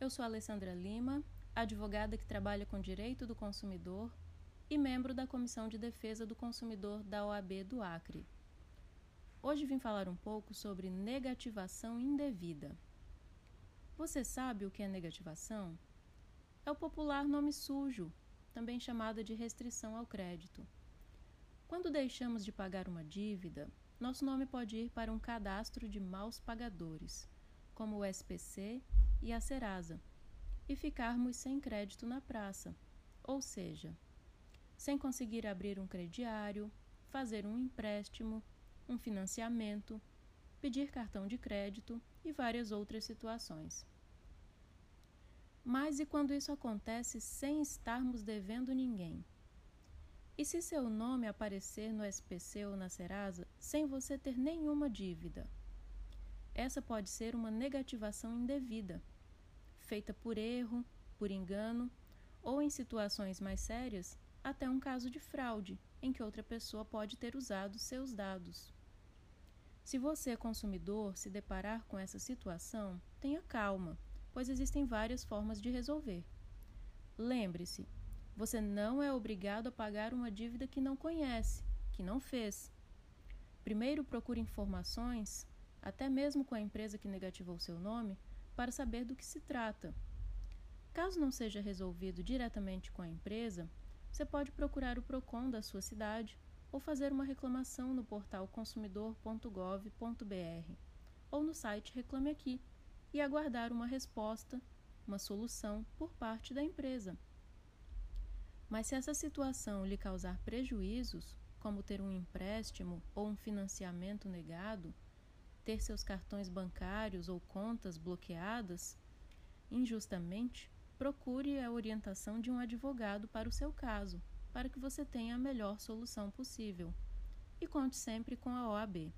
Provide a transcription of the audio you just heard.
Eu sou Alessandra Lima, advogada que trabalha com direito do consumidor e membro da Comissão de Defesa do Consumidor da OAB do Acre. Hoje vim falar um pouco sobre negativação indevida. Você sabe o que é negativação? É o popular nome sujo, também chamado de restrição ao crédito. Quando deixamos de pagar uma dívida, nosso nome pode ir para um cadastro de maus pagadores, como o SPC e a Serasa, e ficarmos sem crédito na praça, ou seja, sem conseguir abrir um crediário, fazer um empréstimo, um financiamento, pedir cartão de crédito e várias outras situações. Mas e quando isso acontece sem estarmos devendo ninguém? E se seu nome aparecer no SPC ou na Serasa sem você ter nenhuma dívida? Essa pode ser uma negativação indevida, feita por erro, por engano ou, em situações mais sérias, até um caso de fraude, em que outra pessoa pode ter usado seus dados. Se você, consumidor, se deparar com essa situação, tenha calma, pois existem várias formas de resolver. Lembre-se, você não é obrigado a pagar uma dívida que não conhece, que não fez. Primeiro procure informações, até mesmo com a empresa que negativou seu nome, para saber do que se trata. Caso não seja resolvido diretamente com a empresa, você pode procurar o PROCON da sua cidade ou fazer uma reclamação no portal consumidor.gov.br ou no site Reclame Aqui e aguardar uma resposta, uma solução por parte da empresa. Mas se essa situação lhe causar prejuízos, como ter um empréstimo ou um financiamento negado, ter seus cartões bancários ou contas bloqueadas, injustamente, procure a orientação de um advogado para o seu caso, para que você tenha a melhor solução possível. E conte sempre com a OAB.